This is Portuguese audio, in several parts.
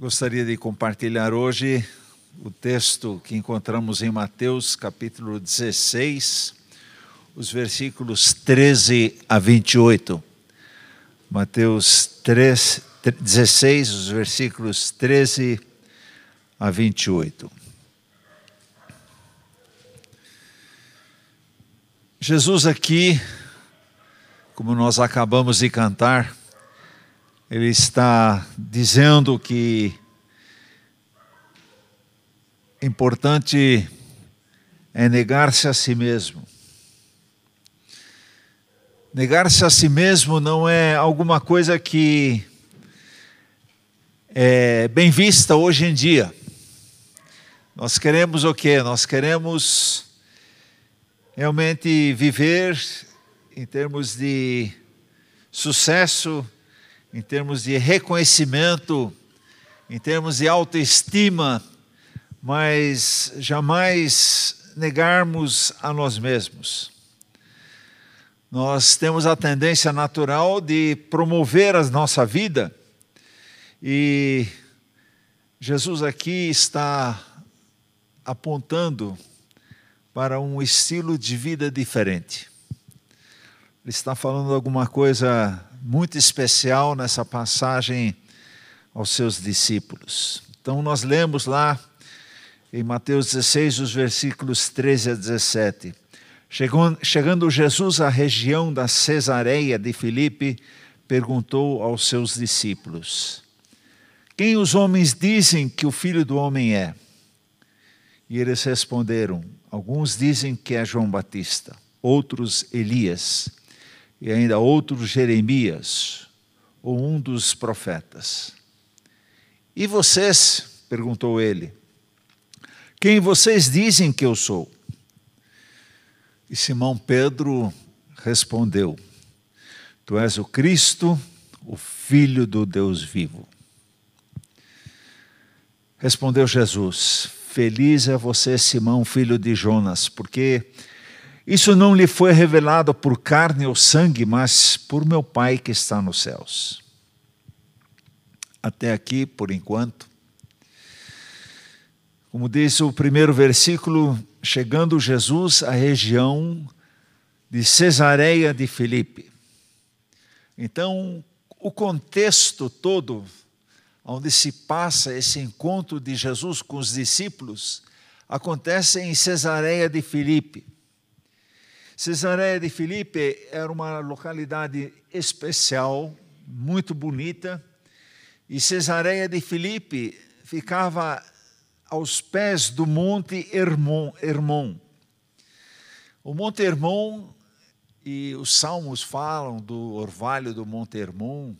Gostaria de compartilhar hoje o texto que encontramos em Mateus, capítulo 16, os versículos 13 a 28. Mateus 3, 16, os versículos 13 a 28. Jesus aqui, como nós acabamos de cantar, ele está dizendo que importante é negar-se a si mesmo. Negar-se a si mesmo não é alguma coisa que é bem vista hoje em dia. Nós queremos o quê? Nós queremos realmente viver em termos de sucesso, em termos de reconhecimento, em termos de autoestima, mas jamais negarmos a nós mesmos. Nós temos a tendência natural de promover a nossa vida e Jesus aqui está apontando para um estilo de vida diferente. Ele está falando alguma coisa muito especial nessa passagem aos seus discípulos. Então, nós lemos lá em Mateus 16, os versículos 13 a 17. Chegando Jesus à região da Cesareia de Filipe, perguntou aos seus discípulos: Quem os homens dizem que o filho do homem é? E eles responderam: Alguns dizem que é João Batista, outros Elias e ainda outro Jeremias, ou um dos profetas. E vocês? perguntou ele. Quem vocês dizem que eu sou? E Simão Pedro respondeu: Tu és o Cristo, o Filho do Deus vivo. Respondeu Jesus: Feliz é você, Simão, filho de Jonas, porque isso não lhe foi revelado por carne ou sangue, mas por meu Pai que está nos céus. Até aqui, por enquanto. Como diz o primeiro versículo, chegando Jesus à região de Cesareia de Filipe. Então, o contexto todo onde se passa esse encontro de Jesus com os discípulos acontece em Cesareia de Filipe. Cesareia de Filipe era uma localidade especial, muito bonita, e Cesareia de Filipe ficava aos pés do Monte Hermon. Hermon. O Monte Hermon, e os salmos falam do orvalho do Monte Hermon,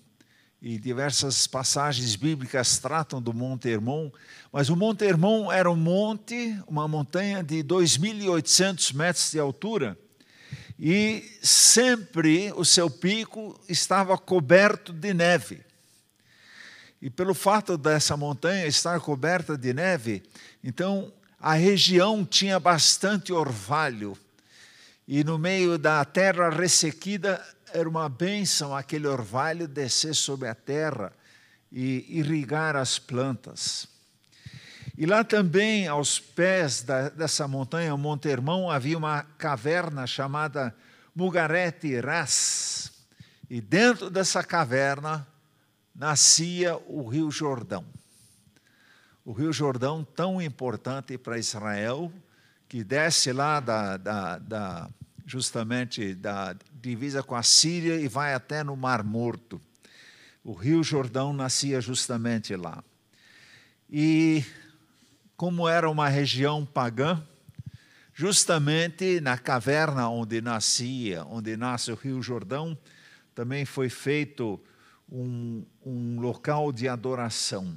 e diversas passagens bíblicas tratam do Monte Hermon, mas o Monte Hermon era um monte, uma montanha de 2.800 metros de altura, e sempre o seu pico estava coberto de neve. E pelo fato dessa montanha estar coberta de neve, então a região tinha bastante orvalho. E no meio da terra ressequida era uma bênção aquele orvalho descer sobre a terra e irrigar as plantas. E lá também, aos pés da, dessa montanha, Monte Hermão, havia uma caverna chamada Mugarete Ras. E dentro dessa caverna nascia o Rio Jordão. O Rio Jordão, tão importante para Israel, que desce lá da, da, da, justamente da divisa com a Síria e vai até no Mar Morto. O Rio Jordão nascia justamente lá. E como era uma região pagã, justamente na caverna onde nascia, onde nasce o Rio Jordão, também foi feito um, um local de adoração,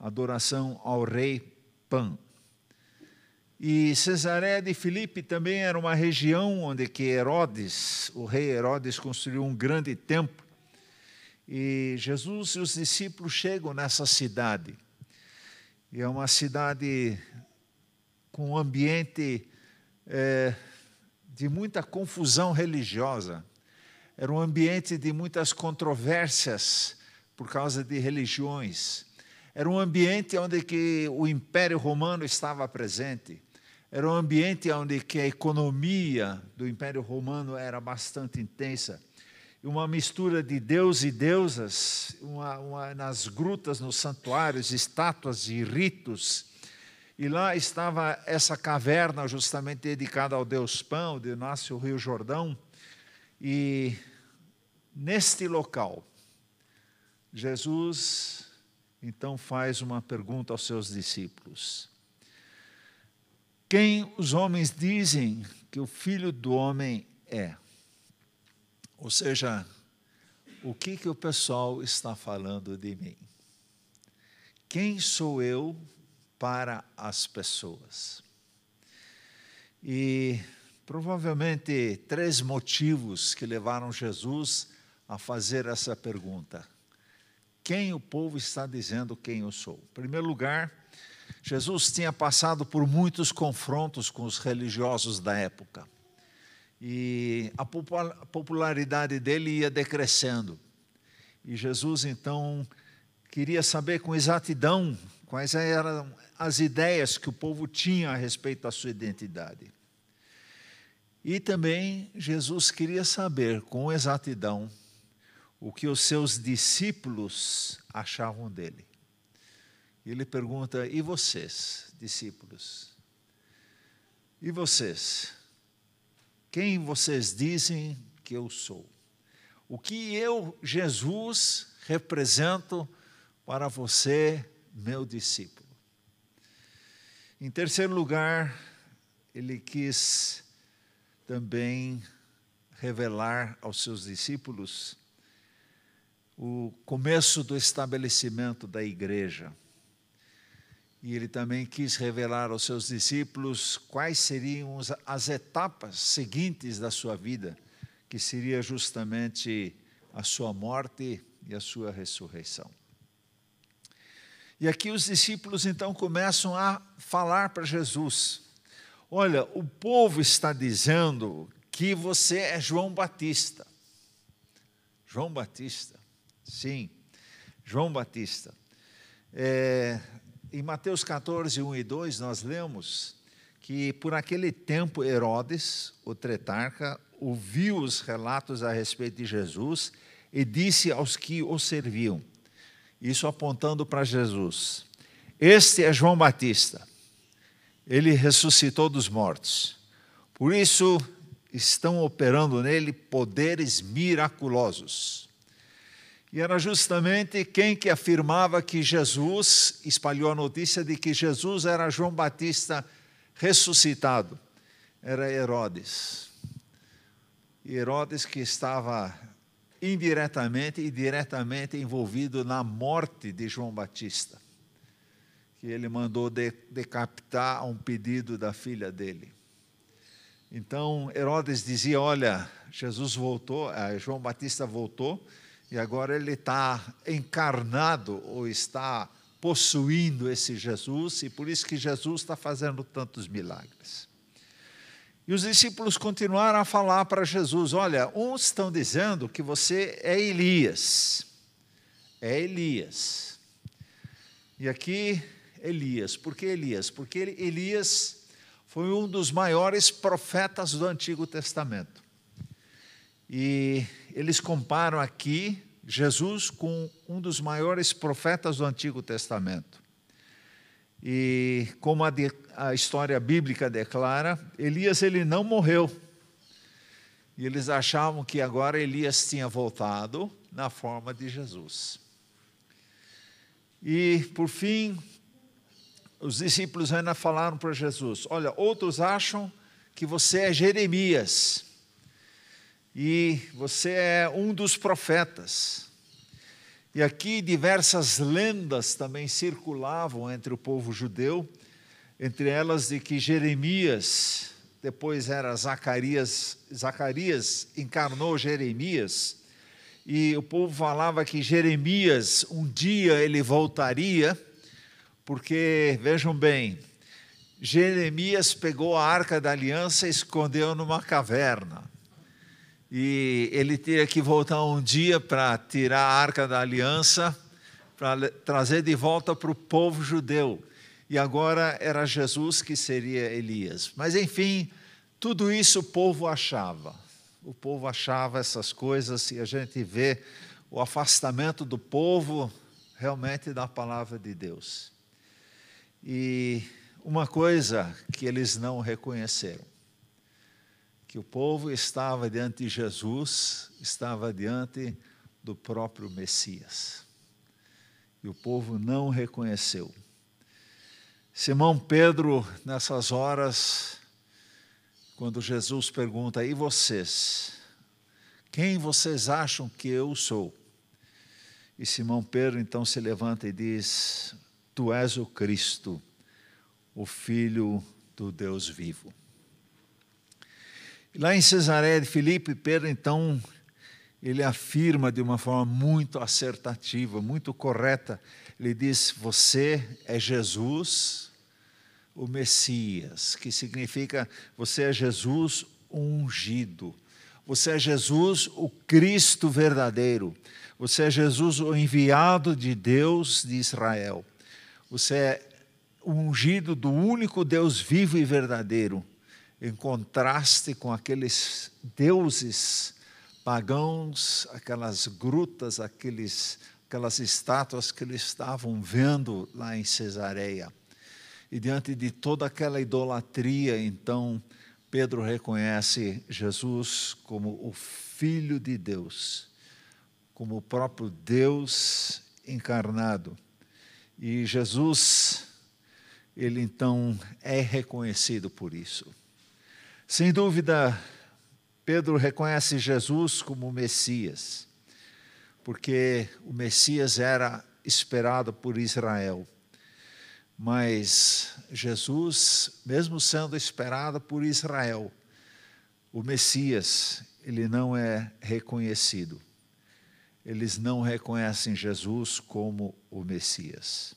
adoração ao rei Pan. E Cesareia de Filipe também era uma região onde que Herodes, o rei Herodes, construiu um grande templo. E Jesus e os discípulos chegam nessa cidade. E é uma cidade com um ambiente é, de muita confusão religiosa. Era um ambiente de muitas controvérsias por causa de religiões. Era um ambiente onde que o Império Romano estava presente. Era um ambiente onde que a economia do Império Romano era bastante intensa. Uma mistura de deus e deusas, uma, uma, nas grutas, nos santuários, estátuas e ritos. E lá estava essa caverna justamente dedicada ao deus Pan, onde nasce o Rio Jordão. E neste local, Jesus então faz uma pergunta aos seus discípulos: Quem os homens dizem que o filho do homem é? Ou seja, o que, que o pessoal está falando de mim? Quem sou eu para as pessoas? E provavelmente três motivos que levaram Jesus a fazer essa pergunta quem o povo está dizendo quem eu sou. Em primeiro lugar, Jesus tinha passado por muitos confrontos com os religiosos da época. E a popularidade dele ia decrescendo. E Jesus então queria saber com exatidão quais eram as ideias que o povo tinha a respeito da sua identidade. E também Jesus queria saber com exatidão o que os seus discípulos achavam dele. Ele pergunta: E vocês, discípulos? E vocês? Quem vocês dizem que eu sou? O que eu, Jesus, represento para você, meu discípulo? Em terceiro lugar, ele quis também revelar aos seus discípulos o começo do estabelecimento da igreja. E ele também quis revelar aos seus discípulos quais seriam as etapas seguintes da sua vida, que seria justamente a sua morte e a sua ressurreição. E aqui os discípulos então começam a falar para Jesus: Olha, o povo está dizendo que você é João Batista. João Batista. Sim, João Batista. É, em Mateus 14, 1 e 2, nós lemos que por aquele tempo Herodes, o tretarca, ouviu os relatos a respeito de Jesus e disse aos que o serviam, isso apontando para Jesus: Este é João Batista, ele ressuscitou dos mortos, por isso estão operando nele poderes miraculosos. E era justamente quem que afirmava que Jesus, espalhou a notícia de que Jesus era João Batista ressuscitado. Era Herodes. E Herodes que estava indiretamente e diretamente envolvido na morte de João Batista. Que ele mandou decapitar a um pedido da filha dele. Então Herodes dizia: Olha, Jesus voltou, eh, João Batista voltou e agora ele está encarnado ou está possuindo esse Jesus, e por isso que Jesus está fazendo tantos milagres. E os discípulos continuaram a falar para Jesus: Olha, uns estão dizendo que você é Elias. É Elias. E aqui, Elias. Por que Elias? Porque Elias foi um dos maiores profetas do Antigo Testamento. E eles comparam aqui Jesus com um dos maiores profetas do Antigo Testamento. E como a, de, a, história bíblica declara, Elias ele não morreu. E eles achavam que agora Elias tinha voltado na forma de Jesus. E por fim, os discípulos ainda falaram para Jesus: Olha, outros acham que você é Jeremias e você é um dos profetas. E aqui diversas lendas também circulavam entre o povo judeu, entre elas de que Jeremias, depois era Zacarias, Zacarias encarnou Jeremias, e o povo falava que Jeremias um dia ele voltaria, porque vejam bem, Jeremias pegou a arca da aliança e escondeu numa caverna e ele teria que voltar um dia para tirar a arca da aliança, para trazer de volta para o povo judeu. E agora era Jesus que seria Elias. Mas, enfim, tudo isso o povo achava. O povo achava essas coisas e a gente vê o afastamento do povo realmente da palavra de Deus. E uma coisa que eles não reconheceram, que o povo estava diante de Jesus, estava diante do próprio Messias. E o povo não reconheceu. Simão Pedro, nessas horas, quando Jesus pergunta: E vocês? Quem vocês acham que eu sou? E Simão Pedro então se levanta e diz: Tu és o Cristo, o Filho do Deus vivo. Lá em Cesareia de Filipe, Pedro então ele afirma de uma forma muito assertativa, muito correta. Ele diz: Você é Jesus, o Messias, que significa você é Jesus ungido. Você é Jesus, o Cristo verdadeiro. Você é Jesus, o enviado de Deus de Israel. Você é o ungido do único Deus vivo e verdadeiro, em contraste com aqueles deuses pagãos, aquelas grutas, aqueles, aquelas estátuas que eles estavam vendo lá em Cesareia. E diante de toda aquela idolatria, então, Pedro reconhece Jesus como o Filho de Deus como o próprio Deus encarnado. E Jesus, ele então é reconhecido por isso. Sem dúvida, Pedro reconhece Jesus como Messias, porque o Messias era esperado por Israel. Mas Jesus, mesmo sendo esperado por Israel, o Messias, ele não é reconhecido eles não reconhecem Jesus como o Messias.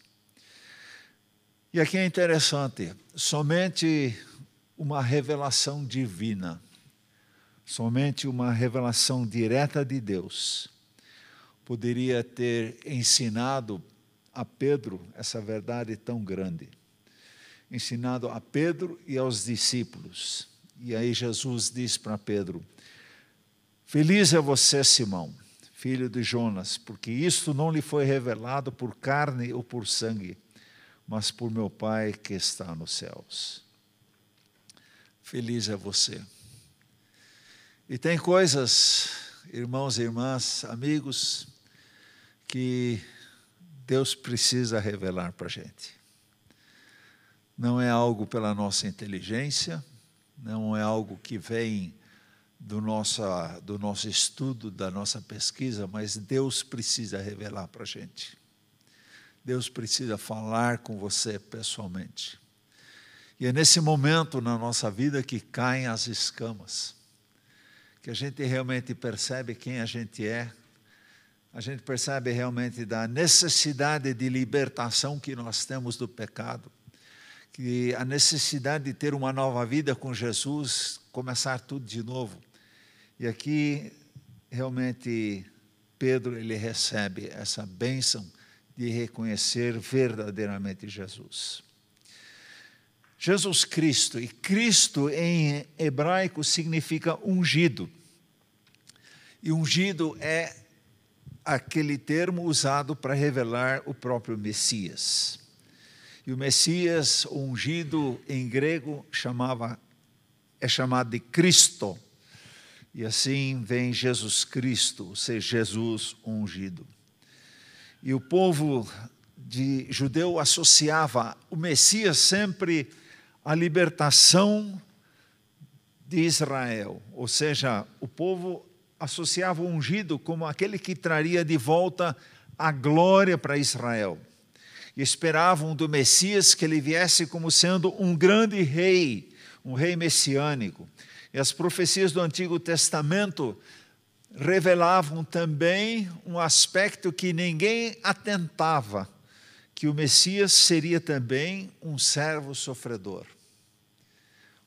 E aqui é interessante, somente uma revelação divina, somente uma revelação direta de Deus, poderia ter ensinado a Pedro essa verdade tão grande. Ensinado a Pedro e aos discípulos. E aí Jesus diz para Pedro: Feliz é você, Simão filho de Jonas, porque isto não lhe foi revelado por carne ou por sangue, mas por meu Pai que está nos céus. Feliz é você. E tem coisas, irmãos e irmãs, amigos, que Deus precisa revelar para a gente. Não é algo pela nossa inteligência, não é algo que vem do, nossa, do nosso estudo, da nossa pesquisa, mas Deus precisa revelar para a gente. Deus precisa falar com você pessoalmente. E é nesse momento na nossa vida que caem as escamas, que a gente realmente percebe quem a gente é, a gente percebe realmente da necessidade de libertação que nós temos do pecado, que a necessidade de ter uma nova vida com Jesus, começar tudo de novo. E aqui, realmente, Pedro ele recebe essa bênção de reconhecer verdadeiramente Jesus. Jesus Cristo, e Cristo em hebraico significa ungido. E ungido é aquele termo usado para revelar o próprio Messias. E o Messias ungido em grego chamava é chamado de Cristo. E assim vem Jesus Cristo, ser Jesus ungido. E o povo de judeu associava o Messias sempre à libertação de Israel, ou seja, o povo associava o ungido como aquele que traria de volta a glória para Israel. E esperavam do Messias que ele viesse como sendo um grande rei, um rei messiânico. E as profecias do Antigo Testamento revelavam também um aspecto que ninguém atentava, que o Messias seria também um servo sofredor.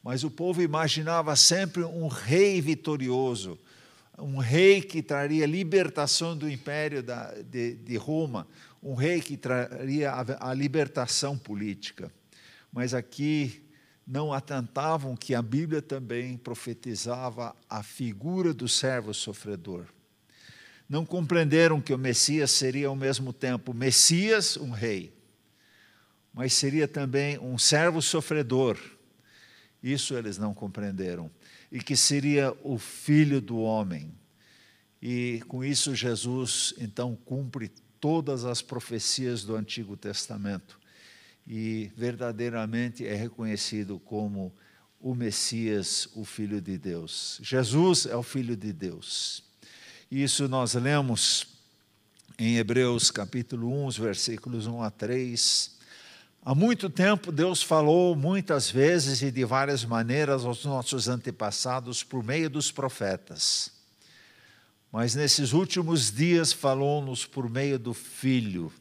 Mas o povo imaginava sempre um rei vitorioso, um rei que traria libertação do império de, de Roma, um rei que traria a, a libertação política. Mas aqui não atentavam que a Bíblia também profetizava a figura do servo sofredor. Não compreenderam que o Messias seria ao mesmo tempo Messias, um rei, mas seria também um servo sofredor. Isso eles não compreenderam. E que seria o filho do homem. E com isso, Jesus então cumpre todas as profecias do Antigo Testamento e verdadeiramente é reconhecido como o Messias, o Filho de Deus. Jesus é o Filho de Deus. Isso nós lemos em Hebreus capítulo 1, versículos 1 a 3. Há muito tempo Deus falou muitas vezes e de várias maneiras aos nossos antepassados por meio dos profetas. Mas nesses últimos dias falou-nos por meio do Filho,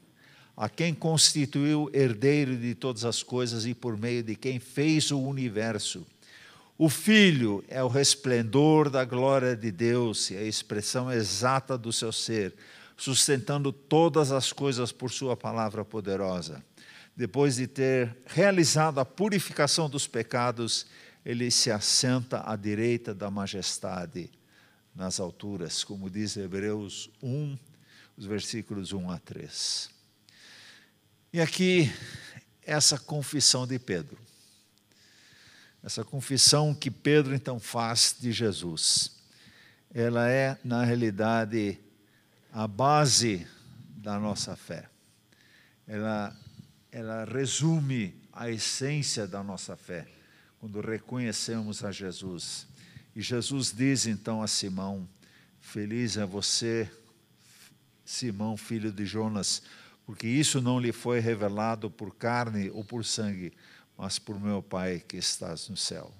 a quem constituiu herdeiro de todas as coisas e por meio de quem fez o universo. O Filho é o resplendor da glória de Deus e a expressão exata do seu ser, sustentando todas as coisas por Sua palavra poderosa depois de ter realizado a purificação dos pecados, ele se assenta à direita da majestade nas alturas, como diz Hebreus 1, os versículos 1 a 3. E aqui, essa confissão de Pedro. Essa confissão que Pedro então faz de Jesus. Ela é, na realidade, a base da nossa fé. Ela ela resume a essência da nossa fé, quando reconhecemos a Jesus. E Jesus diz então a Simão: Feliz é você, Simão, filho de Jonas, porque isso não lhe foi revelado por carne ou por sangue, mas por meu Pai que estás no céu.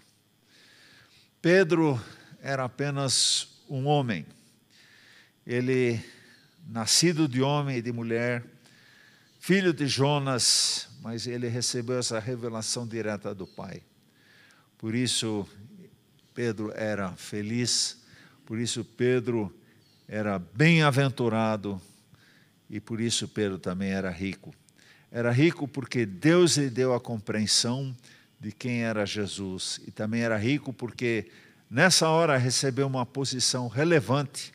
Pedro era apenas um homem. Ele, nascido de homem e de mulher, filho de Jonas, mas ele recebeu essa revelação direta do Pai. Por isso, Pedro era feliz, por isso, Pedro era bem-aventurado e por isso, Pedro também era rico. Era rico porque Deus lhe deu a compreensão de quem era Jesus e também era rico porque nessa hora recebeu uma posição relevante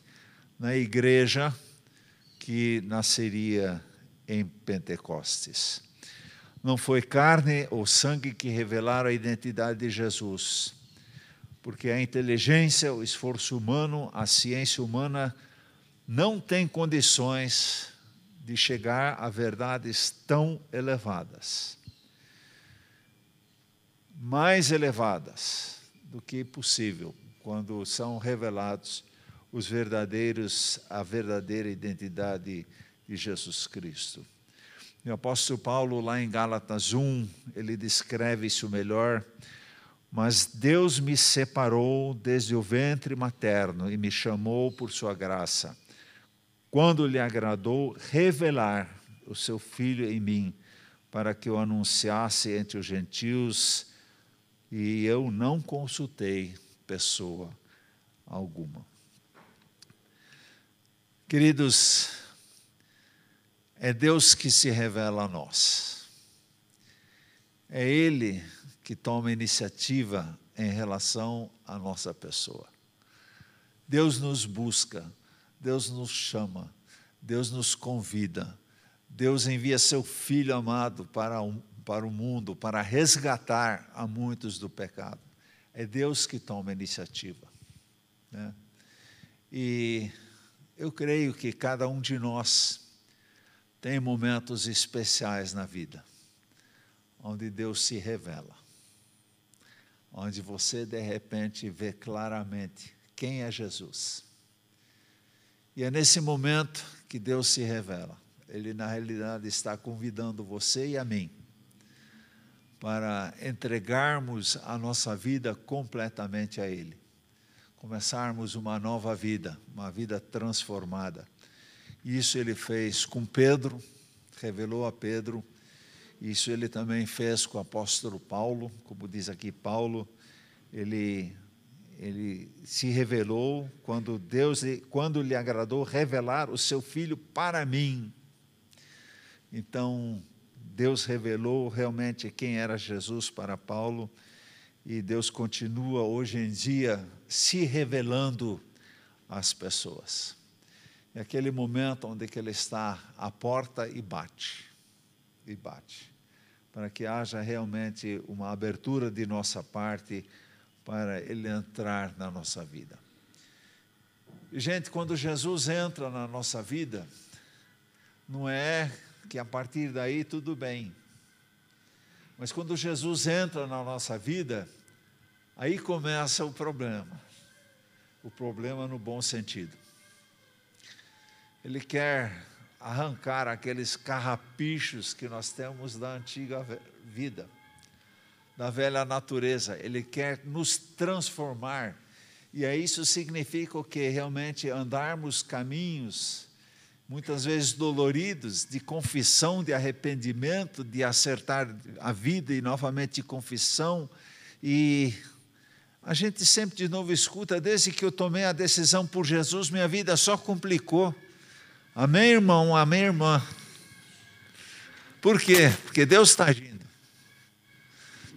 na igreja que nasceria em Pentecostes. Não foi carne ou sangue que revelaram a identidade de Jesus, porque a inteligência, o esforço humano, a ciência humana não tem condições de chegar a verdades tão elevadas. Mais elevadas do que possível quando são revelados os verdadeiros a verdadeira identidade de Jesus Cristo. O apóstolo Paulo, lá em Gálatas 1, ele descreve isso melhor. Mas Deus me separou desde o ventre materno e me chamou por sua graça, quando lhe agradou revelar o seu filho em mim, para que eu anunciasse entre os gentios, e eu não consultei pessoa alguma. Queridos, é Deus que se revela a nós. É Ele que toma iniciativa em relação à nossa pessoa. Deus nos busca, Deus nos chama, Deus nos convida, Deus envia seu Filho amado para, um, para o mundo, para resgatar a muitos do pecado. É Deus que toma a iniciativa. Né? E eu creio que cada um de nós tem momentos especiais na vida, onde Deus se revela, onde você de repente vê claramente quem é Jesus. E é nesse momento que Deus se revela. Ele, na realidade, está convidando você e a mim para entregarmos a nossa vida completamente a Ele, começarmos uma nova vida, uma vida transformada. Isso ele fez com Pedro, revelou a Pedro. Isso ele também fez com o apóstolo Paulo, como diz aqui Paulo, ele ele se revelou quando Deus quando lhe agradou revelar o seu filho para mim. Então, Deus revelou realmente quem era Jesus para Paulo e Deus continua hoje em dia se revelando às pessoas. É aquele momento onde ele está à porta e bate, e bate, para que haja realmente uma abertura de nossa parte para ele entrar na nossa vida. Gente, quando Jesus entra na nossa vida, não é que a partir daí tudo bem. Mas quando Jesus entra na nossa vida, aí começa o problema. O problema no bom sentido. Ele quer arrancar aqueles carrapichos que nós temos da antiga vida, da velha natureza. Ele quer nos transformar. E aí isso significa o que? Realmente andarmos caminhos muitas vezes doloridos, de confissão, de arrependimento, de acertar a vida e novamente de confissão. E a gente sempre de novo escuta, desde que eu tomei a decisão por Jesus, minha vida só complicou. Amém, irmão? Amém, irmã? Por quê? Porque Deus está agindo.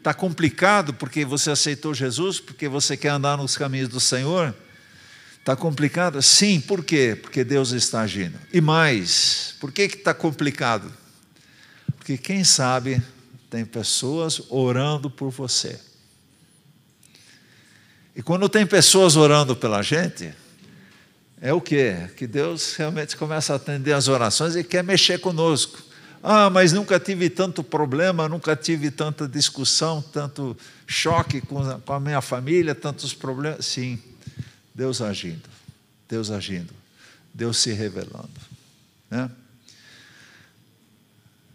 Está complicado porque você aceitou Jesus, porque você quer andar nos caminhos do Senhor? Está complicado? Sim, por quê? Porque Deus está agindo. E mais, por que está complicado? Porque quem sabe tem pessoas orando por você. E quando tem pessoas orando pela gente, é o quê? Que Deus realmente começa a atender as orações e quer mexer conosco. Ah, mas nunca tive tanto problema, nunca tive tanta discussão, tanto choque com a minha família, tantos problemas. Sim, Deus agindo, Deus agindo, Deus se revelando. Né?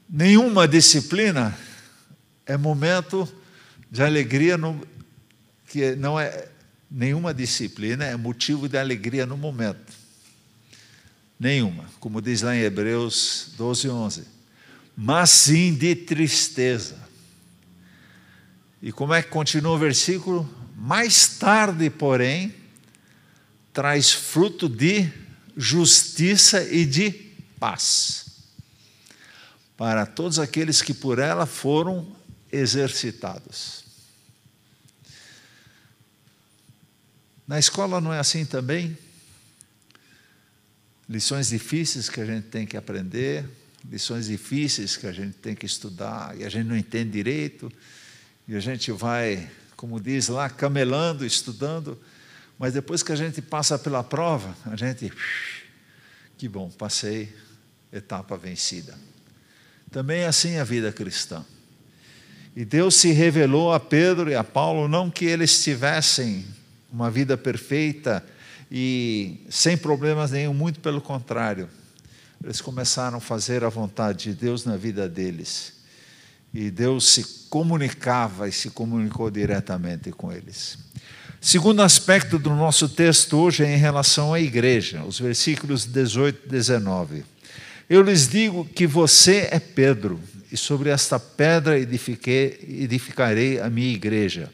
Nenhuma disciplina é momento de alegria no, que não é Nenhuma disciplina é motivo de alegria no momento. Nenhuma, como diz lá em Hebreus 12, 11. Mas sim de tristeza. E como é que continua o versículo? Mais tarde, porém, traz fruto de justiça e de paz para todos aqueles que por ela foram exercitados. Na escola não é assim também? Lições difíceis que a gente tem que aprender, lições difíceis que a gente tem que estudar e a gente não entende direito, e a gente vai, como diz lá, camelando, estudando, mas depois que a gente passa pela prova, a gente, que bom, passei, etapa vencida. Também é assim a vida cristã. E Deus se revelou a Pedro e a Paulo, não que eles tivessem uma vida perfeita e sem problemas nenhum, muito pelo contrário. Eles começaram a fazer a vontade de Deus na vida deles. E Deus se comunicava e se comunicou diretamente com eles. Segundo aspecto do nosso texto hoje é em relação à igreja, os versículos 18 e 19. Eu lhes digo que você é Pedro, e sobre esta pedra edificarei a minha igreja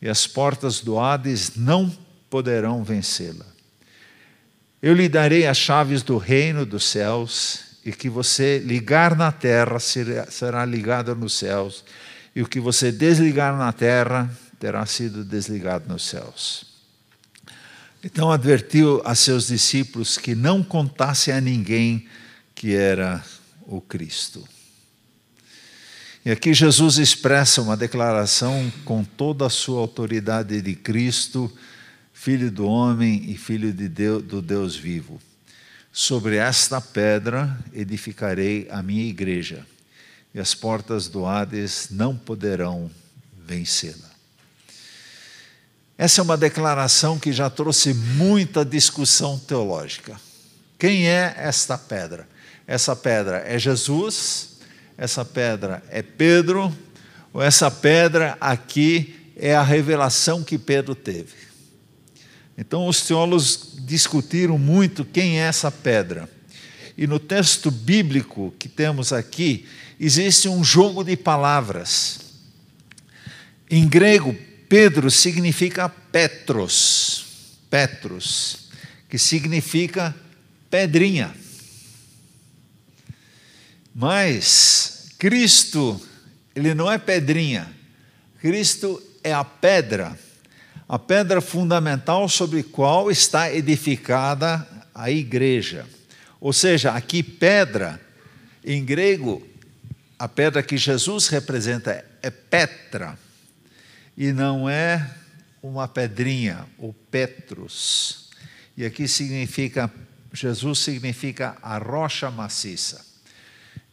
e as portas do Hades não poderão vencê-la. Eu lhe darei as chaves do reino dos céus, e que você ligar na terra será ligado nos céus, e o que você desligar na terra terá sido desligado nos céus. Então advertiu a seus discípulos que não contassem a ninguém que era o Cristo. E aqui Jesus expressa uma declaração com toda a sua autoridade de Cristo, Filho do homem e Filho de Deus, do Deus vivo. Sobre esta pedra edificarei a minha igreja, e as portas do Hades não poderão vencê-la. Essa é uma declaração que já trouxe muita discussão teológica. Quem é esta pedra? Essa pedra é Jesus, essa pedra é Pedro, ou essa pedra aqui é a revelação que Pedro teve. Então os teólogos discutiram muito quem é essa pedra. E no texto bíblico que temos aqui, existe um jogo de palavras. Em grego, Pedro significa Petros, Petros, que significa pedrinha. Mas Cristo, ele não é pedrinha. Cristo é a pedra, a pedra fundamental sobre qual está edificada a igreja. Ou seja, aqui pedra, em grego, a pedra que Jesus representa é Petra, e não é uma pedrinha, o Petrus. E aqui significa, Jesus significa a rocha maciça.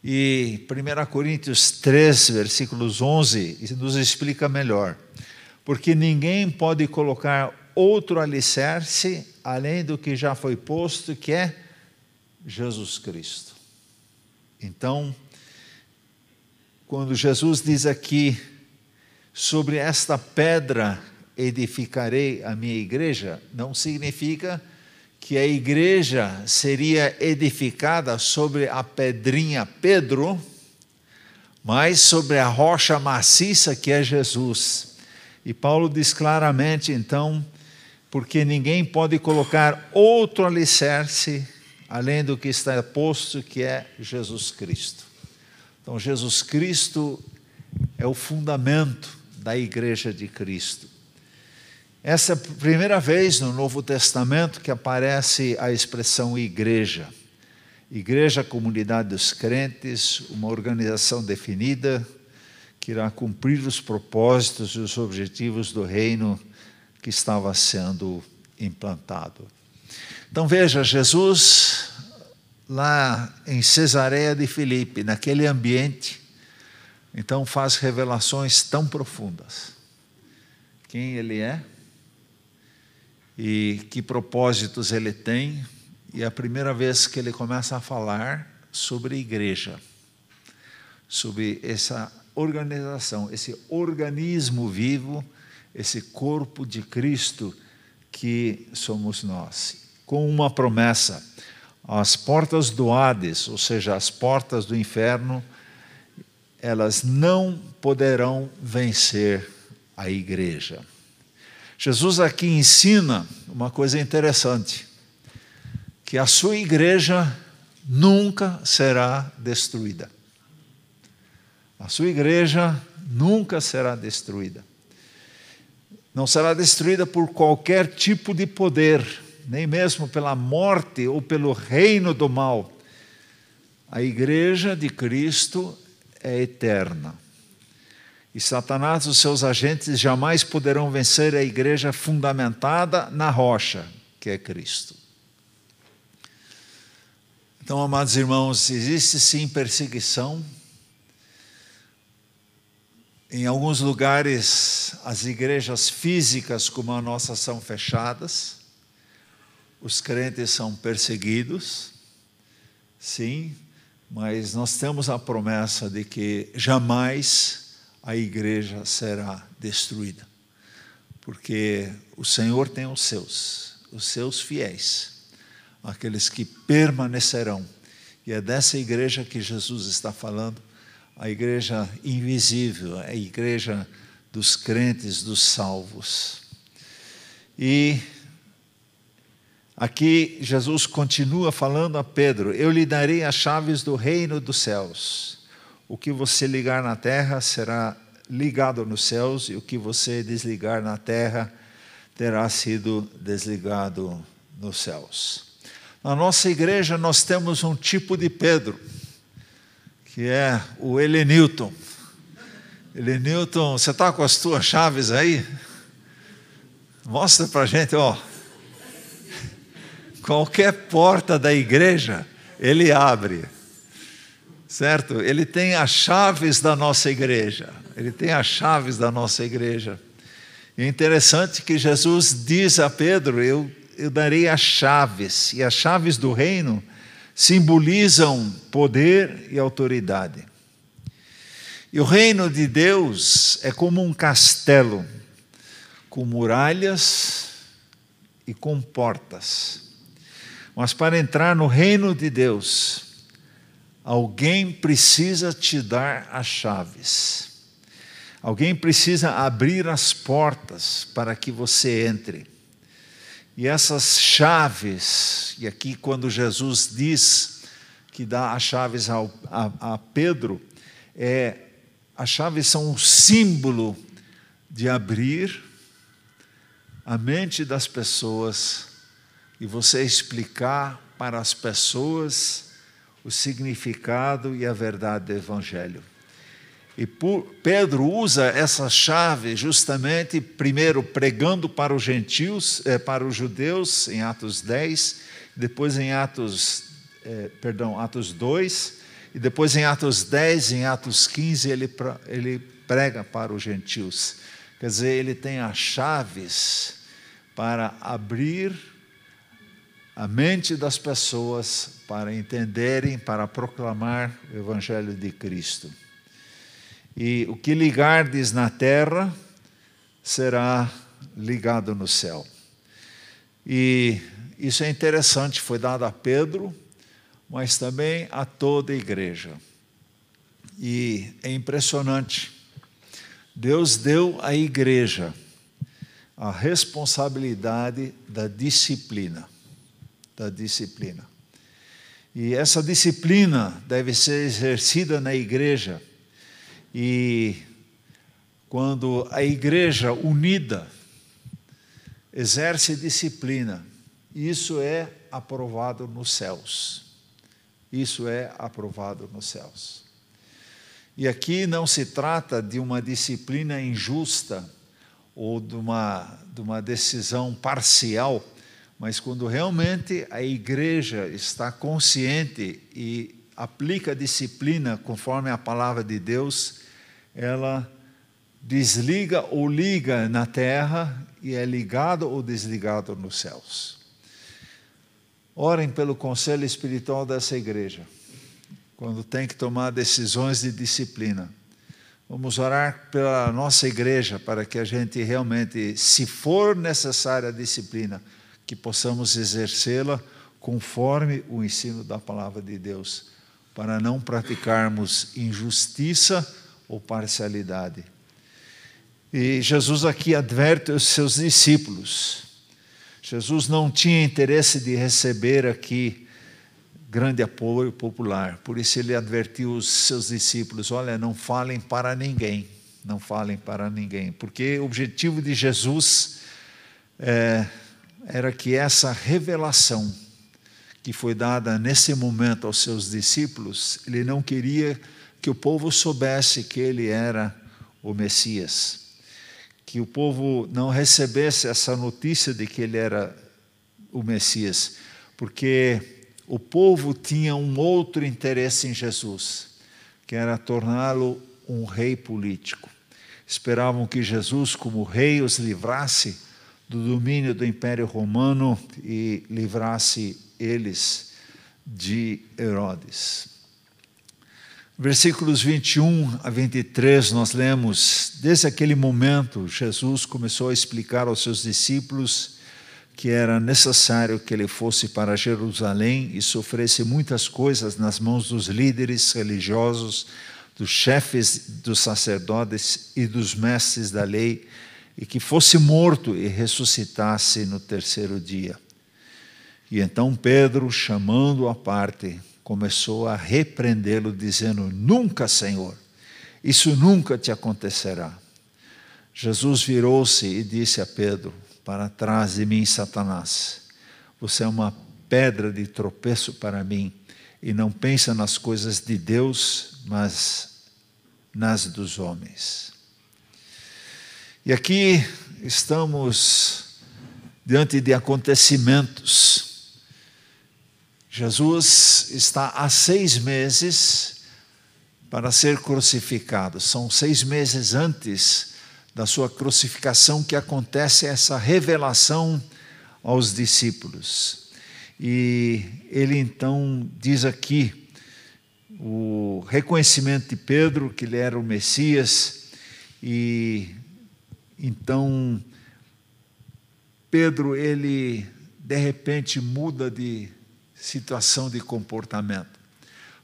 E 1 Coríntios 3, versículos 11, nos explica melhor. Porque ninguém pode colocar outro alicerce além do que já foi posto, que é Jesus Cristo. Então, quando Jesus diz aqui, sobre esta pedra edificarei a minha igreja, não significa que a igreja seria edificada sobre a pedrinha Pedro, mas sobre a rocha maciça que é Jesus. E Paulo diz claramente, então, porque ninguém pode colocar outro alicerce além do que está posto, que é Jesus Cristo. Então, Jesus Cristo é o fundamento da igreja de Cristo. Essa é a primeira vez no Novo Testamento que aparece a expressão igreja. Igreja, comunidade dos crentes, uma organização definida que irá cumprir os propósitos e os objetivos do reino que estava sendo implantado. Então veja, Jesus lá em Cesareia de Filipe, naquele ambiente, então faz revelações tão profundas. Quem ele é? e que propósitos ele tem, e é a primeira vez que ele começa a falar sobre igreja, sobre essa organização, esse organismo vivo, esse corpo de Cristo que somos nós, com uma promessa: as portas do Hades, ou seja, as portas do inferno, elas não poderão vencer a igreja. Jesus aqui ensina uma coisa interessante: que a sua igreja nunca será destruída. A sua igreja nunca será destruída. Não será destruída por qualquer tipo de poder, nem mesmo pela morte ou pelo reino do mal. A igreja de Cristo é eterna. E Satanás e os seus agentes jamais poderão vencer a igreja fundamentada na rocha, que é Cristo. Então, amados irmãos, existe sim perseguição. Em alguns lugares, as igrejas físicas como a nossa são fechadas, os crentes são perseguidos, sim, mas nós temos a promessa de que jamais a igreja será destruída. Porque o Senhor tem os seus, os seus fiéis, aqueles que permanecerão. E é dessa igreja que Jesus está falando, a igreja invisível, a igreja dos crentes, dos salvos. E aqui Jesus continua falando a Pedro: Eu lhe darei as chaves do reino dos céus. O que você ligar na terra será ligado nos céus, e o que você desligar na terra terá sido desligado nos céus. Na nossa igreja nós temos um tipo de Pedro, que é o Elenilton. Elenilton, você está com as tuas chaves aí? Mostra para a gente, ó. Qualquer porta da igreja, ele abre certo? Ele tem as chaves da nossa igreja. Ele tem as chaves da nossa igreja. E é interessante que Jesus diz a Pedro: eu, eu darei as chaves, e as chaves do reino simbolizam poder e autoridade. E o reino de Deus é como um castelo, com muralhas e com portas. Mas para entrar no reino de Deus, Alguém precisa te dar as chaves. Alguém precisa abrir as portas para que você entre. E essas chaves, e aqui quando Jesus diz que dá as chaves ao, a, a Pedro, é, as chaves são um símbolo de abrir a mente das pessoas e você explicar para as pessoas o significado e a verdade do Evangelho. E Pedro usa essa chave justamente, primeiro pregando para os gentios, eh, para os judeus, em Atos 10, depois em Atos, eh, perdão, Atos 2, e depois em Atos 10, em Atos 15, ele, ele prega para os gentios. Quer dizer, ele tem as chaves para abrir a mente das pessoas para entenderem, para proclamar o Evangelho de Cristo. E o que ligardes na terra será ligado no céu. E isso é interessante, foi dado a Pedro, mas também a toda a igreja. E é impressionante. Deus deu à igreja a responsabilidade da disciplina. Da disciplina. E essa disciplina deve ser exercida na igreja e quando a igreja unida exerce disciplina, isso é aprovado nos céus. Isso é aprovado nos céus. E aqui não se trata de uma disciplina injusta ou de uma, de uma decisão parcial, mas quando realmente a igreja está consciente e aplica a disciplina conforme a palavra de Deus, ela desliga ou liga na terra e é ligado ou desligado nos céus. Orem pelo conselho espiritual dessa igreja, quando tem que tomar decisões de disciplina. Vamos orar pela nossa igreja para que a gente realmente, se for necessária a disciplina, que possamos exercê-la conforme o ensino da palavra de Deus, para não praticarmos injustiça ou parcialidade. E Jesus aqui adverte os seus discípulos. Jesus não tinha interesse de receber aqui grande apoio popular, por isso ele advertiu os seus discípulos: olha, não falem para ninguém, não falem para ninguém, porque o objetivo de Jesus é, era que essa revelação que foi dada nesse momento aos seus discípulos, ele não queria que o povo soubesse que ele era o Messias, que o povo não recebesse essa notícia de que ele era o Messias, porque o povo tinha um outro interesse em Jesus, que era torná-lo um rei político. Esperavam que Jesus, como rei, os livrasse do domínio do Império Romano e livrasse eles de Herodes. Versículos 21 a 23, nós lemos: Desde aquele momento, Jesus começou a explicar aos seus discípulos que era necessário que ele fosse para Jerusalém e sofresse muitas coisas nas mãos dos líderes religiosos, dos chefes dos sacerdotes e dos mestres da lei, e que fosse morto e ressuscitasse no terceiro dia. E então Pedro, chamando-o à parte, começou a repreendê-lo, dizendo: Nunca, Senhor, isso nunca te acontecerá. Jesus virou-se e disse a Pedro: Para trás de mim, Satanás, você é uma pedra de tropeço para mim e não pensa nas coisas de Deus, mas nas dos homens. E aqui estamos diante de acontecimentos Jesus está há seis meses para ser crucificado. São seis meses antes da sua crucificação que acontece essa revelação aos discípulos. E ele então diz aqui o reconhecimento de Pedro que ele era o Messias e então Pedro ele de repente muda de situação de comportamento.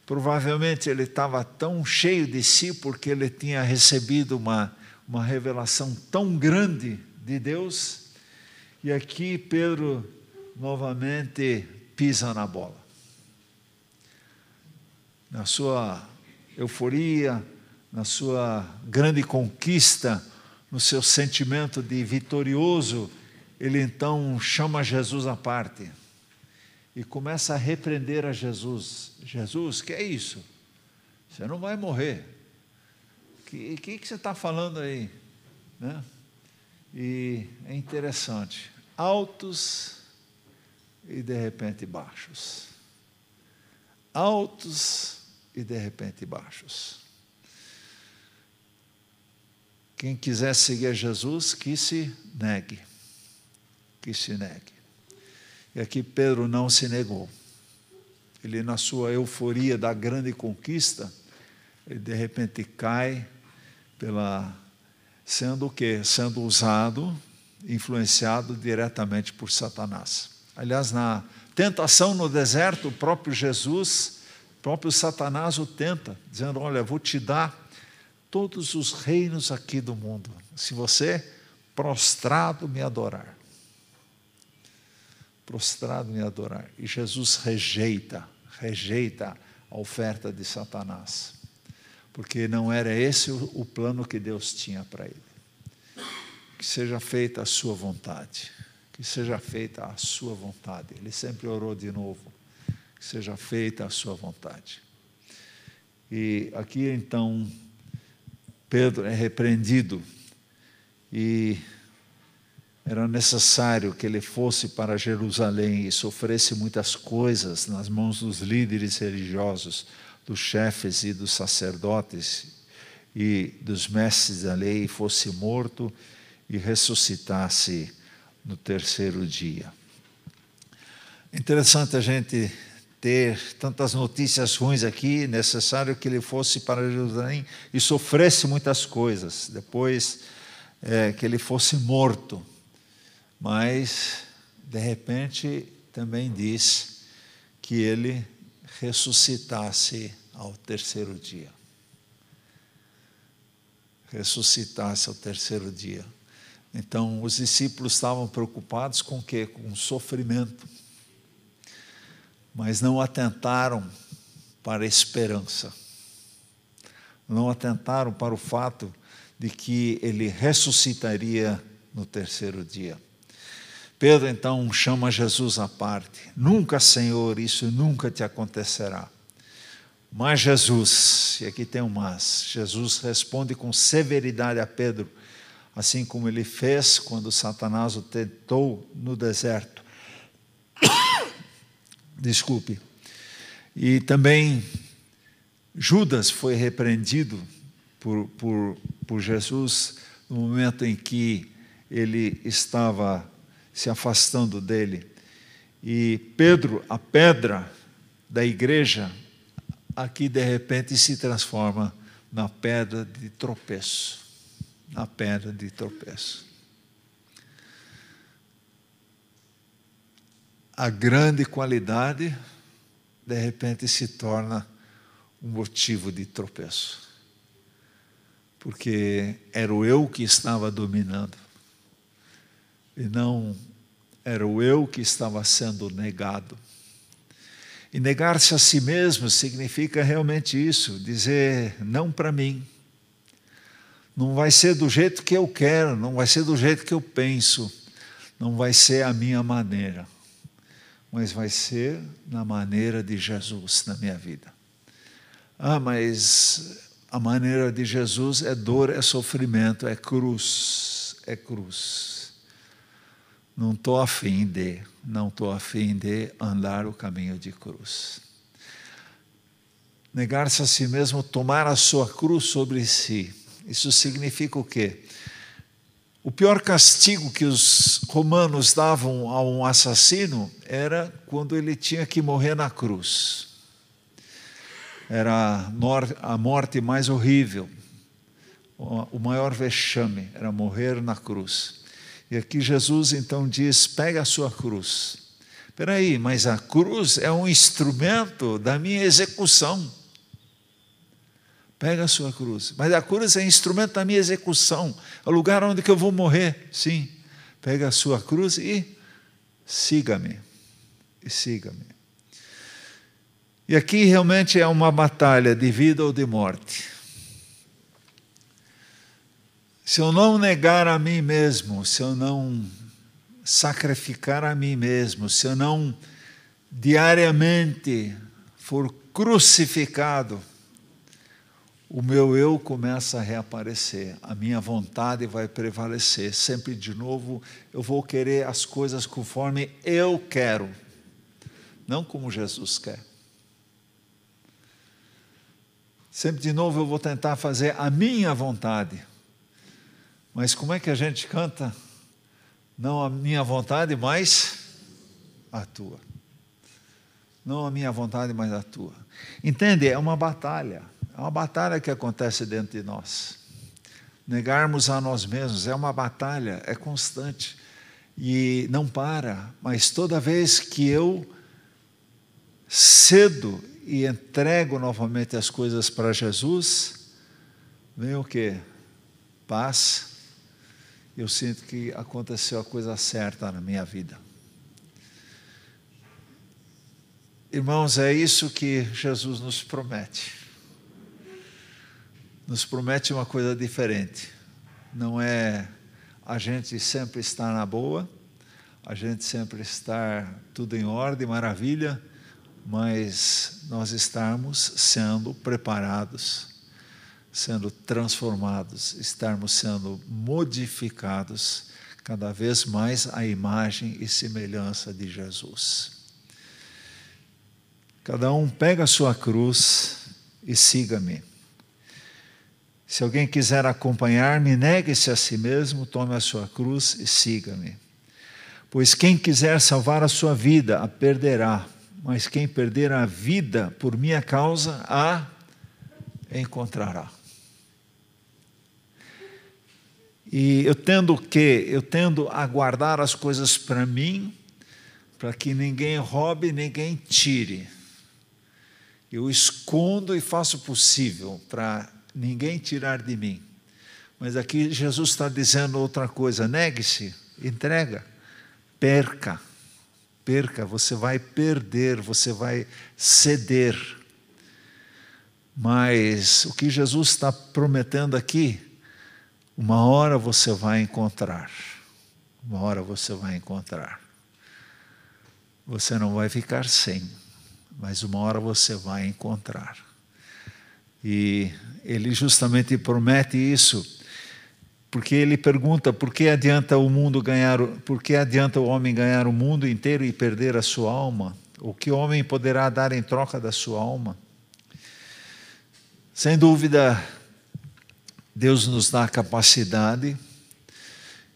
Provavelmente ele estava tão cheio de si porque ele tinha recebido uma, uma revelação tão grande de Deus. E aqui Pedro novamente pisa na bola. na sua euforia, na sua grande conquista, no seu sentimento de vitorioso, ele então chama Jesus à parte e começa a repreender a Jesus. Jesus, que é isso? Você não vai morrer. O que, que, que, você está falando aí? Né? E é interessante. Altos e de repente baixos. Altos e de repente baixos. Quem quiser seguir Jesus, que se negue. Que se negue. E aqui Pedro não se negou. Ele, na sua euforia da grande conquista, ele de repente cai pela sendo o quê? Sendo usado, influenciado diretamente por Satanás. Aliás, na tentação no deserto, o próprio Jesus, o próprio Satanás o tenta, dizendo: Olha, vou te dar todos os reinos aqui do mundo, se você prostrado me adorar. Prostrado me adorar. E Jesus rejeita, rejeita a oferta de Satanás, porque não era esse o, plano que Deus tinha para ele. Que seja feita a sua vontade, que seja feita a sua vontade. Ele sempre orou de novo, que seja feita a sua vontade. E aqui então Pedro é repreendido e era necessário que ele fosse para Jerusalém e sofresse muitas coisas nas mãos dos líderes religiosos, dos chefes e dos sacerdotes e dos mestres da lei, e fosse morto e ressuscitasse no terceiro dia. Interessante a gente ter tantas notícias ruins aqui, necessário que ele fosse para Jerusalém e sofresse muitas coisas, depois é, que ele fosse morto. Mas, de repente, também diz que ele ressuscitasse ao terceiro dia. Ressuscitasse ao terceiro dia. Então, os discípulos estavam preocupados com o quê? Com sofrimento mas não atentaram para a esperança, não atentaram para o fato de que ele ressuscitaria no terceiro dia. Pedro então chama Jesus à parte: Nunca, Senhor, isso nunca te acontecerá. Mas Jesus, e aqui tem um mas, Jesus responde com severidade a Pedro, assim como ele fez quando Satanás o tentou no deserto desculpe. E também Judas foi repreendido por, por, por Jesus no momento em que ele estava se afastando dele. E Pedro, a pedra da igreja, aqui de repente se transforma na pedra de tropeço. Na pedra de tropeço. a grande qualidade, de repente se torna um motivo de tropeço. Porque era o eu que estava dominando, e não era o eu que estava sendo negado. E negar-se a si mesmo significa realmente isso, dizer não para mim. Não vai ser do jeito que eu quero, não vai ser do jeito que eu penso, não vai ser a minha maneira mas vai ser na maneira de Jesus na minha vida. Ah, mas a maneira de Jesus é dor, é sofrimento, é cruz, é cruz. Não estou afim de, não estou afim de andar o caminho de cruz. Negar-se a si mesmo, tomar a sua cruz sobre si. Isso significa o quê? O pior castigo que os romanos davam a um assassino era quando ele tinha que morrer na cruz. Era a morte mais horrível, o maior vexame era morrer na cruz. E aqui Jesus então diz: pega a sua cruz. Espera aí, mas a cruz é um instrumento da minha execução. Pega a sua cruz. Mas a cruz é instrumento da minha execução, é o lugar onde eu vou morrer. Sim. Pega a sua cruz e siga-me. E siga-me. E aqui realmente é uma batalha de vida ou de morte. Se eu não negar a mim mesmo, se eu não sacrificar a mim mesmo, se eu não diariamente for crucificado, o meu eu começa a reaparecer, a minha vontade vai prevalecer. Sempre de novo, eu vou querer as coisas conforme eu quero, não como Jesus quer. Sempre de novo eu vou tentar fazer a minha vontade. Mas como é que a gente canta? Não a minha vontade, mas a tua. Não a minha vontade, mas a tua. Entende? É uma batalha. É uma batalha que acontece dentro de nós. Negarmos a nós mesmos é uma batalha, é constante. E não para, mas toda vez que eu cedo e entrego novamente as coisas para Jesus, vem o que? Paz. Eu sinto que aconteceu a coisa certa na minha vida. Irmãos, é isso que Jesus nos promete nos promete uma coisa diferente. Não é a gente sempre estar na boa, a gente sempre estar tudo em ordem, maravilha, mas nós estarmos sendo preparados, sendo transformados, estarmos sendo modificados cada vez mais à imagem e semelhança de Jesus. Cada um pega a sua cruz e siga-me. Se alguém quiser acompanhar-me, negue-se a si mesmo, tome a sua cruz e siga-me. Pois quem quiser salvar a sua vida, a perderá, mas quem perder a vida por minha causa, a encontrará. E eu tendo o quê? Eu tendo a guardar as coisas para mim, para que ninguém roube, ninguém tire. Eu escondo e faço o possível para ninguém tirar de mim. Mas aqui Jesus está dizendo outra coisa: negue-se, entrega, perca, perca, você vai perder, você vai ceder. Mas o que Jesus está prometendo aqui, uma hora você vai encontrar, uma hora você vai encontrar. Você não vai ficar sem, mas uma hora você vai encontrar. E ele justamente promete isso, porque ele pergunta: por que adianta o mundo ganhar, por que adianta o homem ganhar o mundo inteiro e perder a sua alma? O que o homem poderá dar em troca da sua alma? Sem dúvida, Deus nos dá capacidade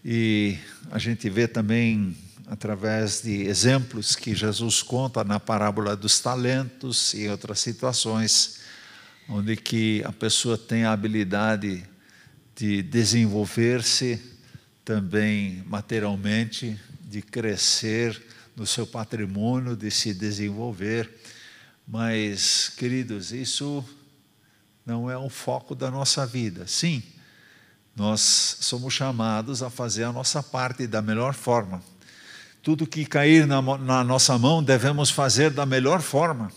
e a gente vê também através de exemplos que Jesus conta na parábola dos talentos e outras situações onde que a pessoa tem a habilidade de desenvolver-se também materialmente, de crescer no seu patrimônio, de se desenvolver. Mas, queridos, isso não é o foco da nossa vida. Sim, nós somos chamados a fazer a nossa parte da melhor forma. Tudo que cair na, na nossa mão devemos fazer da melhor forma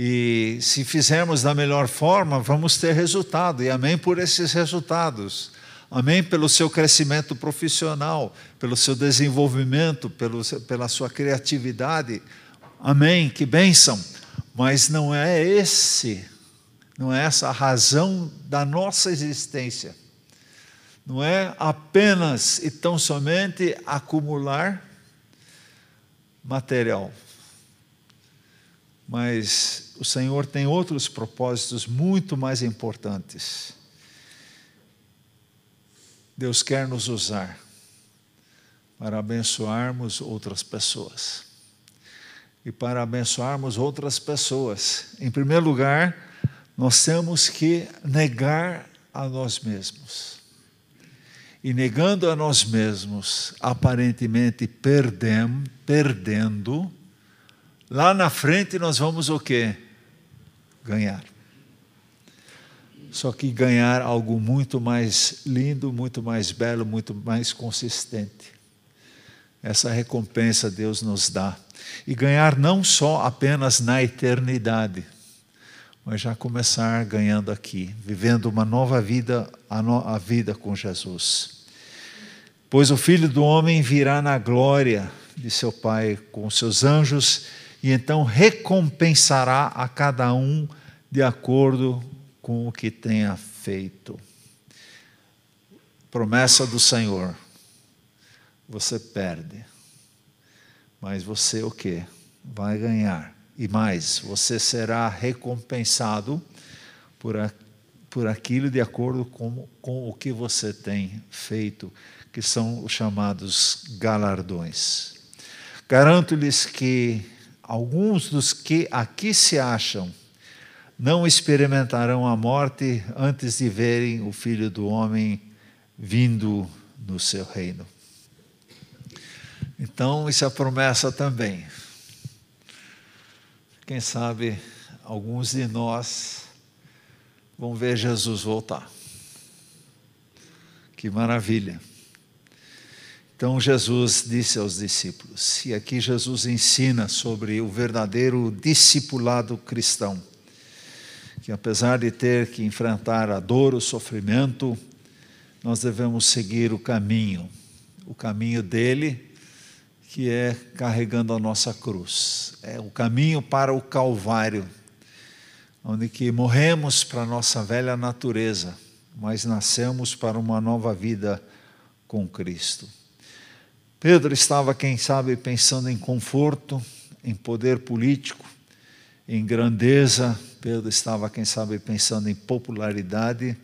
e se fizermos da melhor forma, vamos ter resultado. E amém por esses resultados. Amém pelo seu crescimento profissional, pelo seu desenvolvimento, pelo, pela sua criatividade. Amém, que bênção. Mas não é esse, não é essa a razão da nossa existência. Não é apenas e tão somente acumular material. Mas o Senhor tem outros propósitos muito mais importantes. Deus quer nos usar para abençoarmos outras pessoas. E para abençoarmos outras pessoas, em primeiro lugar, nós temos que negar a nós mesmos. E negando a nós mesmos, aparentemente perdem, perdendo, lá na frente nós vamos o quê? ganhar. Só que ganhar algo muito mais lindo, muito mais belo, muito mais consistente. Essa recompensa Deus nos dá. E ganhar não só apenas na eternidade, mas já começar ganhando aqui, vivendo uma nova vida, a, no, a vida com Jesus. Pois o Filho do Homem virá na glória de seu Pai com seus anjos e então recompensará a cada um de acordo com o que tenha feito. Promessa do Senhor. Você perde. Mas você o que? Vai ganhar. E mais, você será recompensado por, a, por aquilo de acordo com, com o que você tem feito, que são os chamados galardões. Garanto-lhes que alguns dos que aqui se acham não experimentarão a morte antes de verem o Filho do Homem vindo no seu reino. Então, isso é promessa também. Quem sabe alguns de nós vão ver Jesus voltar. Que maravilha. Então Jesus disse aos discípulos, e aqui Jesus ensina sobre o verdadeiro discipulado cristão que apesar de ter que enfrentar a dor, o sofrimento, nós devemos seguir o caminho, o caminho dele, que é carregando a nossa cruz. É o caminho para o Calvário, onde que morremos para a nossa velha natureza, mas nascemos para uma nova vida com Cristo. Pedro estava, quem sabe, pensando em conforto, em poder político, em grandeza, Pedro estava, quem sabe, pensando em popularidade,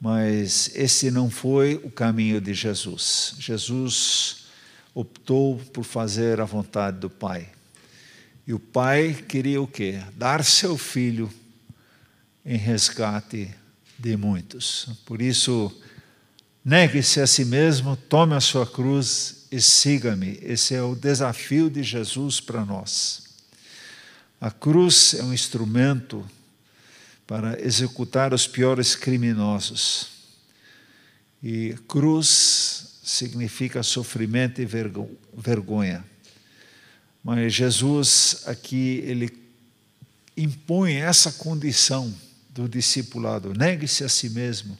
mas esse não foi o caminho de Jesus. Jesus optou por fazer a vontade do Pai. E o Pai queria o quê? Dar seu filho em resgate de muitos. Por isso, negue-se a si mesmo, tome a sua cruz e siga-me. Esse é o desafio de Jesus para nós. A cruz é um instrumento para executar os piores criminosos. E cruz significa sofrimento e vergonha. Mas Jesus aqui ele impõe essa condição do discipulado: negue-se a si mesmo,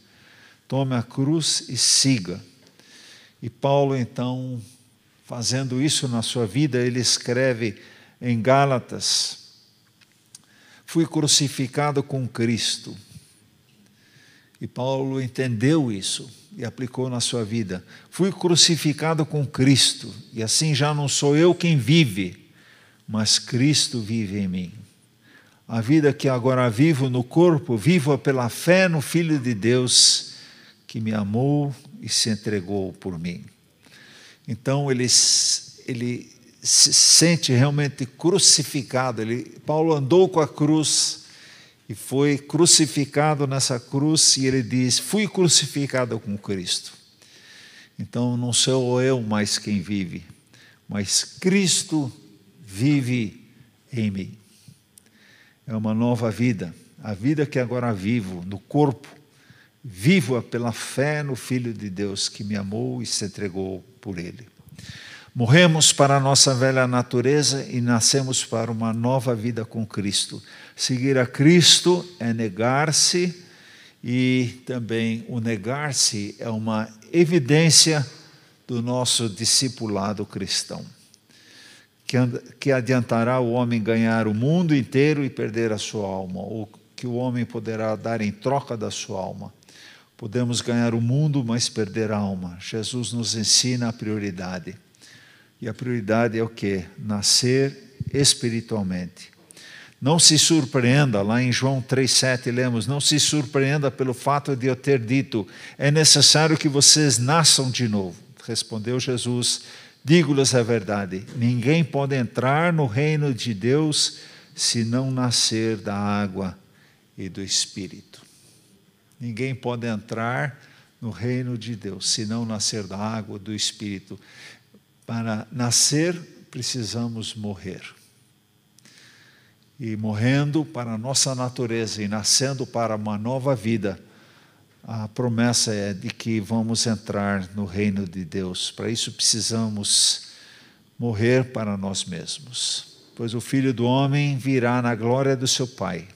tome a cruz e siga. E Paulo então, fazendo isso na sua vida, ele escreve em Gálatas fui crucificado com Cristo. E Paulo entendeu isso e aplicou na sua vida. Fui crucificado com Cristo, e assim já não sou eu quem vive, mas Cristo vive em mim. A vida que agora vivo no corpo, vivo pela fé no Filho de Deus, que me amou e se entregou por mim. Então ele, ele se sente realmente crucificado. Ele, Paulo andou com a cruz e foi crucificado nessa cruz e ele diz: Fui crucificado com Cristo. Então não sou eu mais quem vive, mas Cristo vive em mim. É uma nova vida, a vida que agora vivo no corpo, vivo pela fé no Filho de Deus que me amou e se entregou por ele. Morremos para a nossa velha natureza e nascemos para uma nova vida com Cristo. Seguir a Cristo é negar-se e também o negar-se é uma evidência do nosso discipulado cristão. Que, que adiantará o homem ganhar o mundo inteiro e perder a sua alma, ou que o homem poderá dar em troca da sua alma. Podemos ganhar o mundo, mas perder a alma. Jesus nos ensina a prioridade. E a prioridade é o que? Nascer espiritualmente. Não se surpreenda, lá em João 3,7 lemos: não se surpreenda pelo fato de eu ter dito, é necessário que vocês nasçam de novo. Respondeu Jesus: digo-lhes a verdade, ninguém pode entrar no reino de Deus se não nascer da água e do Espírito. Ninguém pode entrar no reino de Deus se não nascer da água e do Espírito. Para nascer, precisamos morrer. E morrendo para a nossa natureza e nascendo para uma nova vida, a promessa é de que vamos entrar no reino de Deus. Para isso precisamos morrer para nós mesmos. Pois o filho do homem virá na glória do seu Pai.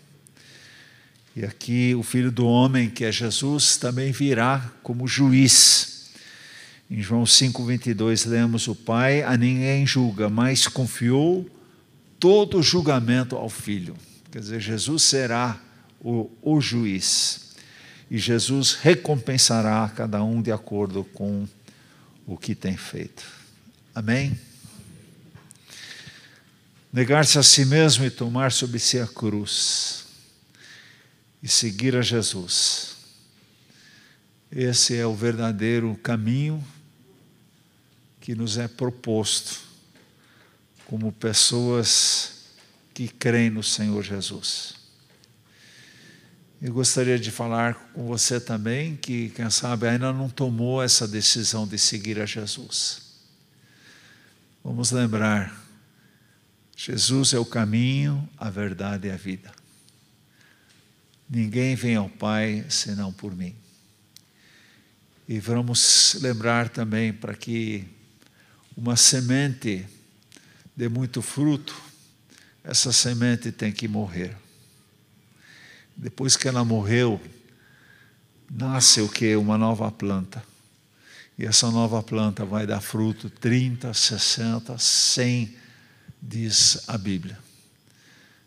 E aqui o filho do homem, que é Jesus, também virá como juiz. Em João 5:22 lemos: "O Pai a ninguém julga, mas confiou todo julgamento ao Filho". Quer dizer, Jesus será o, o juiz e Jesus recompensará cada um de acordo com o que tem feito. Amém? Negar-se a si mesmo e tomar sobre si a cruz e seguir a Jesus. Esse é o verdadeiro caminho que nos é proposto como pessoas que creem no Senhor Jesus. Eu gostaria de falar com você também que, quem sabe, ainda não tomou essa decisão de seguir a Jesus. Vamos lembrar: Jesus é o caminho, a verdade e a vida. Ninguém vem ao Pai senão por mim. E vamos lembrar também para que uma semente dê muito fruto, essa semente tem que morrer. Depois que ela morreu, nasce o que? Uma nova planta. E essa nova planta vai dar fruto 30, 60, 100, diz a Bíblia.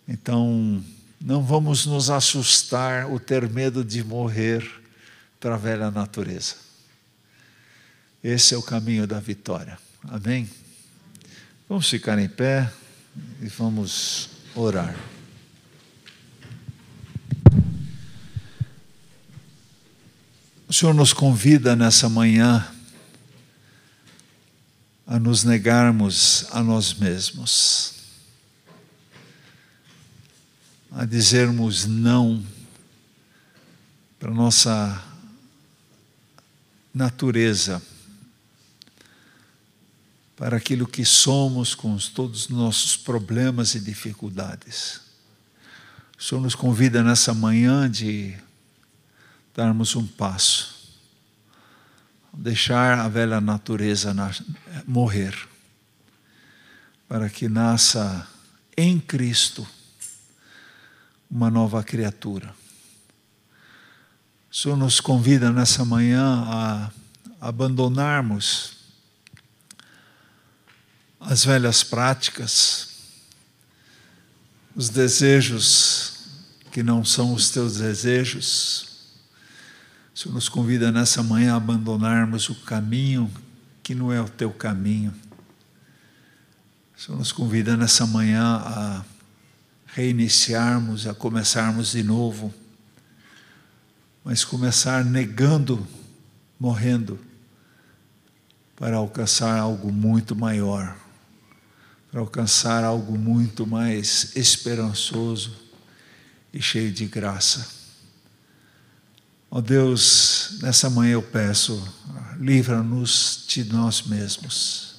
Então, não vamos nos assustar ou ter medo de morrer para a velha natureza. Esse é o caminho da vitória. Amém? Vamos ficar em pé e vamos orar. O Senhor nos convida nessa manhã a nos negarmos a nós mesmos, a dizermos não para nossa natureza, para aquilo que somos com todos os nossos problemas e dificuldades. O Senhor nos convida nessa manhã de darmos um passo, deixar a velha natureza morrer, para que nasça em Cristo uma nova criatura. O Senhor nos convida nessa manhã a abandonarmos as velhas práticas, os desejos que não são os teus desejos, o Senhor nos convida nessa manhã a abandonarmos o caminho que não é o teu caminho. O Senhor nos convida nessa manhã a reiniciarmos, a começarmos de novo, mas começar negando, morrendo, para alcançar algo muito maior, para alcançar algo muito mais esperançoso e cheio de graça. Ó oh Deus, nessa manhã eu peço, livra-nos de nós mesmos.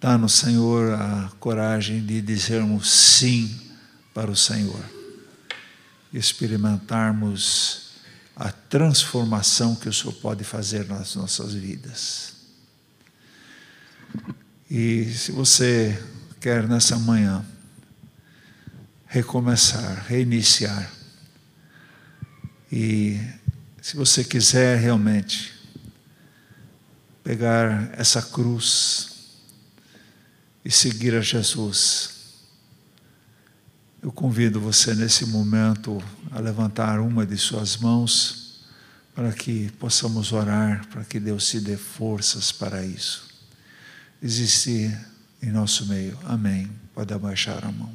Dá-nos, Senhor, a coragem de dizermos sim para o Senhor experimentarmos a transformação que o Senhor pode fazer nas nossas vidas. E se você quer nessa manhã recomeçar, reiniciar, e se você quiser realmente pegar essa cruz e seguir a Jesus, eu convido você nesse momento a levantar uma de suas mãos para que possamos orar, para que Deus te dê forças para isso. Existe em nosso meio. Amém. Pode abaixar a mão.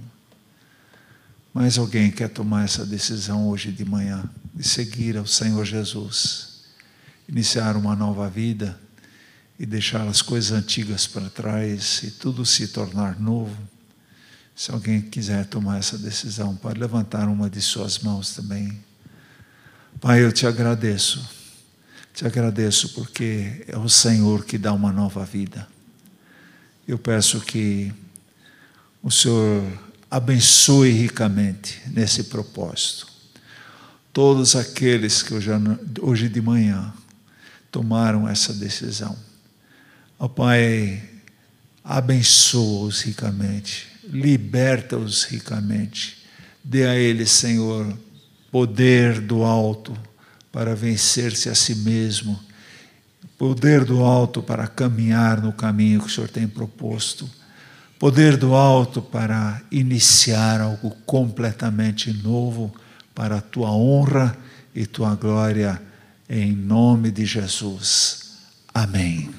Mais alguém quer tomar essa decisão hoje de manhã? de seguir ao Senhor Jesus, iniciar uma nova vida e deixar as coisas antigas para trás e tudo se tornar novo. Se alguém quiser tomar essa decisão, pode levantar uma de suas mãos também. Pai, eu te agradeço. Te agradeço porque é o Senhor que dá uma nova vida. Eu peço que o Senhor abençoe ricamente nesse propósito todos aqueles que hoje, de manhã tomaram essa decisão. Ó Pai, abençoa-os ricamente, liberta-os ricamente, dê a eles, Senhor, poder do alto para vencer-se a si mesmo, poder do alto para caminhar no caminho que o Senhor tem proposto, poder do alto para iniciar algo completamente novo para a tua honra e tua glória, em nome de Jesus. Amém.